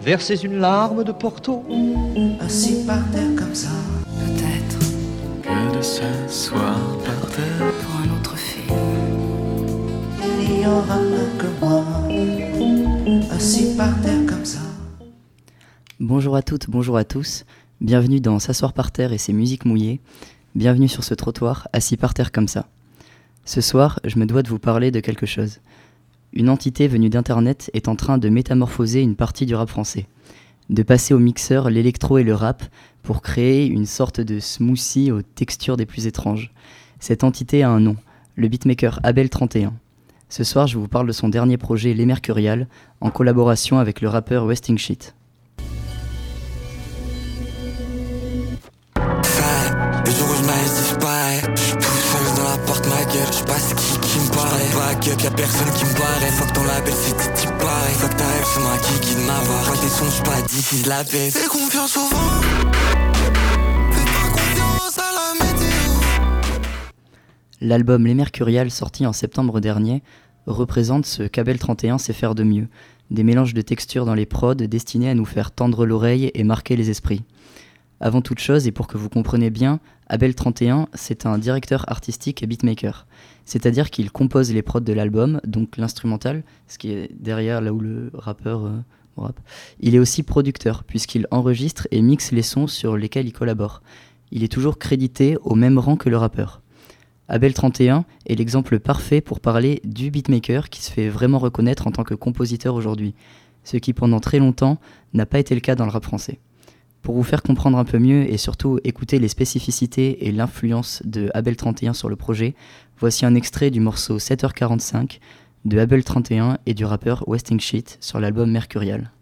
Versez une larme de Porto. Assis par terre comme ça. Peut-être que de s'asseoir par terre pour un autre film. Il n'y aura que moi. Assis par terre comme ça. Bonjour à toutes, bonjour à tous. Bienvenue dans S'asseoir par terre et ses musiques mouillées. Bienvenue sur ce trottoir, assis par terre comme ça. Ce soir, je me dois de vous parler de quelque chose. Une entité venue d'Internet est en train de métamorphoser une partie du rap français. De passer au mixeur l'électro et le rap pour créer une sorte de smoothie aux textures des plus étranges. Cette entité a un nom, le beatmaker Abel31. Ce soir, je vous parle de son dernier projet Les Mercurial, en collaboration avec le rappeur Westing Shit. Qui me paraît. Pas que y'a personne qui me paraît. Fuck ton label, c'était t'y pareil. Fuck ta rêve, c'est moi qui guide ma voix. Pas des sons, j'suis pas d'ici, je la baisse. Fais confiance au vent. Fais pas confiance à la météo. L'album Les Mercurial, sorti en septembre dernier, représente ce qu'Abel 31 sait faire de mieux. Des mélanges de textures dans les prods destinés à nous faire tendre l'oreille et marquer les esprits. Avant toute chose, et pour que vous compreniez bien, Abel31, c'est un directeur artistique et beatmaker. C'est-à-dire qu'il compose les prods de l'album, donc l'instrumental, ce qui est derrière là où le rappeur euh, rap. Il est aussi producteur, puisqu'il enregistre et mixe les sons sur lesquels il collabore. Il est toujours crédité au même rang que le rappeur. Abel31 est l'exemple parfait pour parler du beatmaker qui se fait vraiment reconnaître en tant que compositeur aujourd'hui, ce qui pendant très longtemps n'a pas été le cas dans le rap français. Pour vous faire comprendre un peu mieux et surtout écouter les spécificités et l'influence de Abel 31 sur le projet, voici un extrait du morceau 7h45 de Abel 31 et du rappeur Westing Shit sur l'album Mercurial.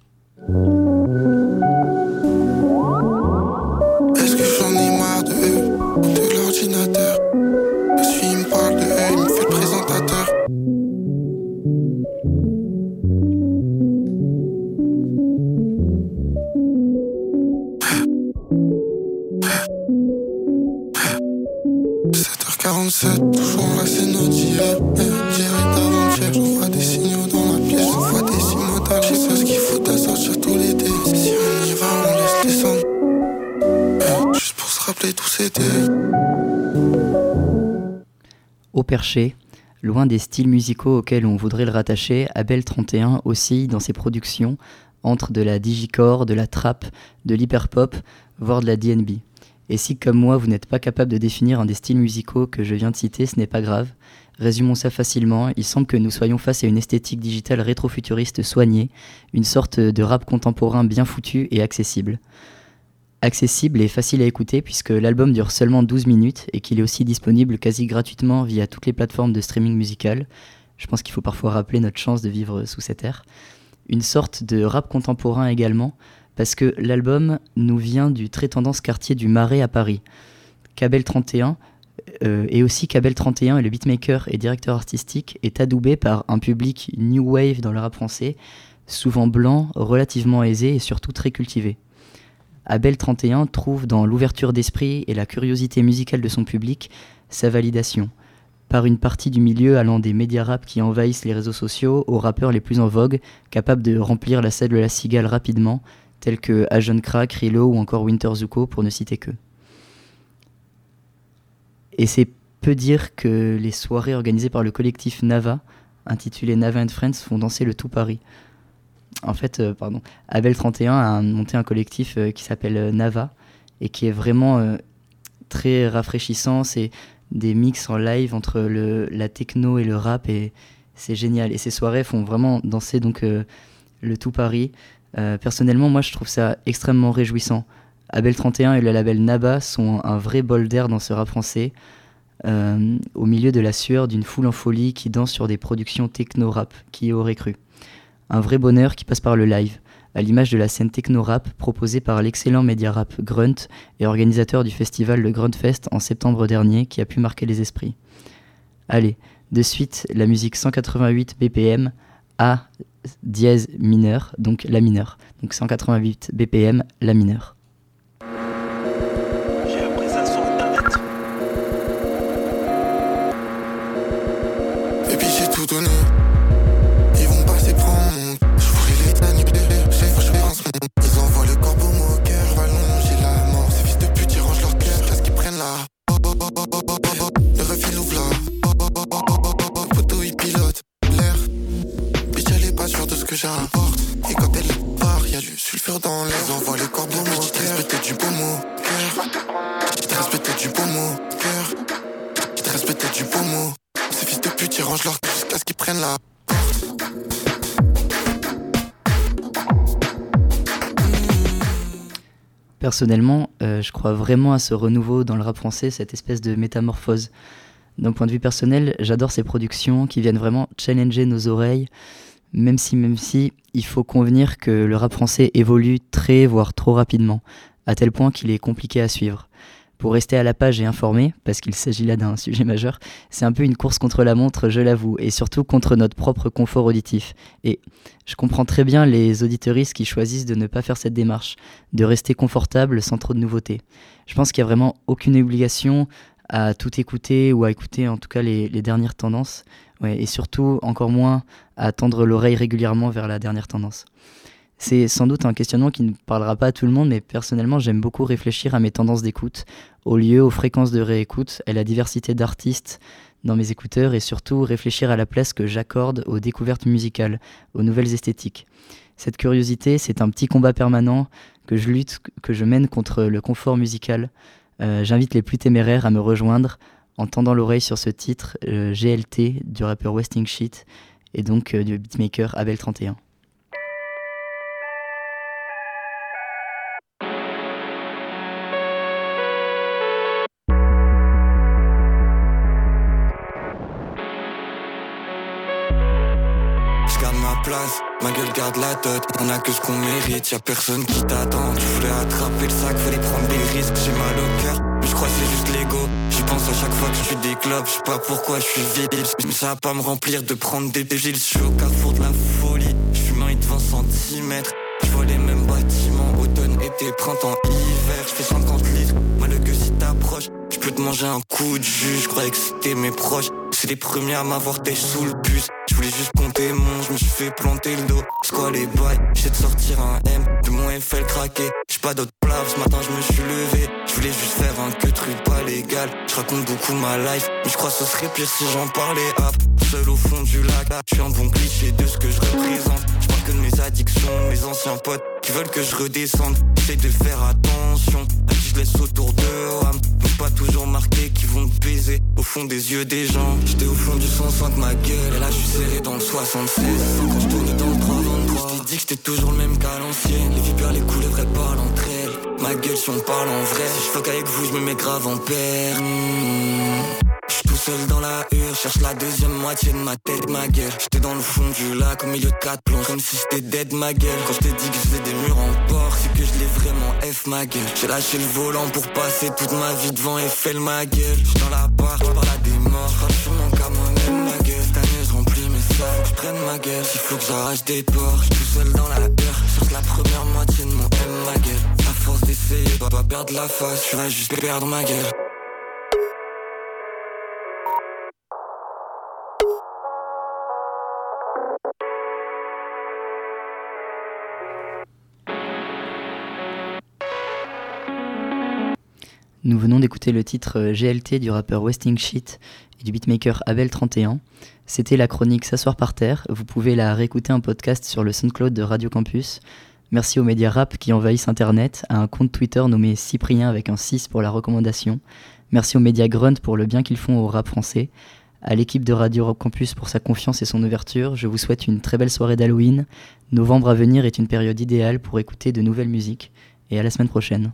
7h47, toujours enlacé nos d'hier Hier et d'avant-hier, je vois des signaux dans la pièce. Je vois des signaux Je sais ce qu'il faut à sortir tout l'été Si on y va, on laisse descendre. Eh, Juste pour se rappeler tous ces Au perché, loin des styles musicaux auxquels on voudrait le rattacher, Abel 31 oscille dans ses productions entre de la digicore, de la trap, de l'hyperpop, voire de la DNB. Et si comme moi vous n'êtes pas capable de définir un des styles musicaux que je viens de citer, ce n'est pas grave. Résumons ça facilement, il semble que nous soyons face à une esthétique digitale rétrofuturiste soignée, une sorte de rap contemporain bien foutu et accessible. Accessible et facile à écouter puisque l'album dure seulement 12 minutes et qu'il est aussi disponible quasi gratuitement via toutes les plateformes de streaming musical. Je pense qu'il faut parfois rappeler notre chance de vivre sous cette ère. Une sorte de rap contemporain également, parce que l'album nous vient du très tendance quartier du Marais à Paris. Cabel 31 euh, et aussi Cabel 31 et le beatmaker et directeur artistique est adoubé par un public new wave dans le rap français, souvent blanc, relativement aisé et surtout très cultivé. Abel 31 trouve dans l'ouverture d'esprit et la curiosité musicale de son public sa validation, par une partie du milieu allant des médias rap qui envahissent les réseaux sociaux aux rappeurs les plus en vogue, capables de remplir la salle de la cigale rapidement, tels que Ajon Crack, Rilo ou encore Winter Zuko pour ne citer que. Et c'est peu dire que les soirées organisées par le collectif Nava, intitulé Nava and Friends, font danser le tout Paris. En fait, euh, pardon, Abel 31 a monté un collectif euh, qui s'appelle euh, Nava et qui est vraiment très rafraîchissant. C'est des mix en live entre la techno et le rap et c'est génial. Et ces soirées font vraiment danser donc le tout Paris. Euh, personnellement, moi, je trouve ça extrêmement réjouissant. Abel 31 et le label Naba sont un vrai bol d'air dans ce rap français, euh, au milieu de la sueur d'une foule en folie qui danse sur des productions techno-rap, qui y aurait cru. Un vrai bonheur qui passe par le live, à l'image de la scène techno-rap proposée par l'excellent média rap Grunt et organisateur du festival Le Gruntfest en septembre dernier qui a pu marquer les esprits. Allez, de suite, la musique 188 BPM A dièse mineur, donc la mineure. Donc 188 BPM, la mineure. Personnellement, euh, je crois vraiment à ce renouveau dans le rap français, cette espèce de métamorphose. D'un point de vue personnel, j'adore ces productions qui viennent vraiment challenger nos oreilles, même si, même si, il faut convenir que le rap français évolue très, voire trop rapidement, à tel point qu'il est compliqué à suivre. Pour rester à la page et informé, parce qu'il s'agit là d'un sujet majeur, c'est un peu une course contre la montre, je l'avoue, et surtout contre notre propre confort auditif. Et je comprends très bien les auditeuristes qui choisissent de ne pas faire cette démarche, de rester confortable sans trop de nouveautés. Je pense qu'il n'y a vraiment aucune obligation à tout écouter ou à écouter en tout cas les, dernières tendances, et surtout encore moins à tendre l'oreille régulièrement vers la dernière tendance. C'est sans doute un questionnement qui ne parlera pas à tout le monde, mais personnellement j'aime beaucoup réfléchir à mes tendances d'écoute, au lieu, aux fréquences de réécoute, à la diversité d'artistes dans mes écouteurs et surtout réfléchir à la place que j'accorde aux découvertes musicales, aux nouvelles esthétiques. Cette curiosité, c'est un petit combat permanent que je lutte, que je mène contre le confort musical. Euh, j'invite les plus téméraires à me rejoindre en tendant l'oreille sur ce titre euh, GLT du rappeur Westing Sheet et donc euh, du beatmaker Abel 31. Ma gueule garde la tête, on a que ce qu'on mérite, y'a personne qui t'attend. Tu voulais attraper le sac, fallait prendre des risques, j'ai mal au cœur. Mais je crois c'est juste l'ego. J'y pense à chaque fois que je suis des clubs, je sais pas pourquoi je suis vide. Mais ça va pas me remplir de prendre des dégiles, je suis au carrefour de la folie. Je suis de 20 cm, je vois les mêmes bâtiments, automne, été, printemps, hiver, je fais 50 litres. Mal que si t'approches, je peux te manger un coup de jus, je croyais que c'était mes proches. C'est les premiers à m'avoir sous le bus. Je voulais juste compter mon, je me suis fait planter le dos. Quoi les bails J'ai de sortir un M, de mon FL craqué. J'ai pas d'autre plat, ce matin je me suis levé. Je voulais juste faire un que truc pas légal. Je raconte beaucoup ma life, mais je crois que ce serait pire si j'en parlais. Hop, seul au fond du lac, je suis un bon cliché de ce que je représente. Je parle que de mes addictions, mes anciens potes qui veulent que je redescende. J'essaie de faire attention à qui je laisse autour de pas toujours marqué fond des yeux des gens. J'étais au fond du 105 ma gueule, et là je suis serré dans le 76. Quand je tournais dans le 323, je dit que j'étais toujours le même qu'à l'ancienne. Les vipères, les couleurs, parlent entre elles. Ma gueule, si on parle en vrai, si je fuck avec vous, je me mets grave en père. Hmm seul dans la hure, cherche la deuxième moitié de ma tête, ma gueule. J'étais dans le fond du lac, au milieu de quatre plombs, comme si j'étais dead, ma gueule. Quand je t'ai dit que je des murs en porc, c'est que je l'ai vraiment F, ma gueule. J'ai lâché le volant pour passer toute ma vie devant Eiffel, ma gueule. J'suis dans la barre, par la des morts, sur mon moi-même, ma gueule. Cette année, je remplis mes sacs, je prenne ma gueule. S'il faut que j'arrache des ports, j'suis tout seul dans la heure. Cherche la première moitié de mon M, ma gueule. À force d'essayer, dois, dois perdre la face, je vais juste perdre ma gueule. Nous venons d'écouter le titre euh, GLT du rappeur Westing Sheet et du beatmaker Abel31. C'était la chronique S'asseoir par terre. Vous pouvez la réécouter en podcast sur le SoundCloud de Radio Campus. Merci aux médias rap qui envahissent Internet, à un compte Twitter nommé Cyprien avec un 6 pour la recommandation. Merci aux médias Grunt pour le bien qu'ils font au rap français. À l'équipe de Radio Campus pour sa confiance et son ouverture. Je vous souhaite une très belle soirée d'Halloween. Novembre à venir est une période idéale pour écouter de nouvelles musiques. Et à la semaine prochaine.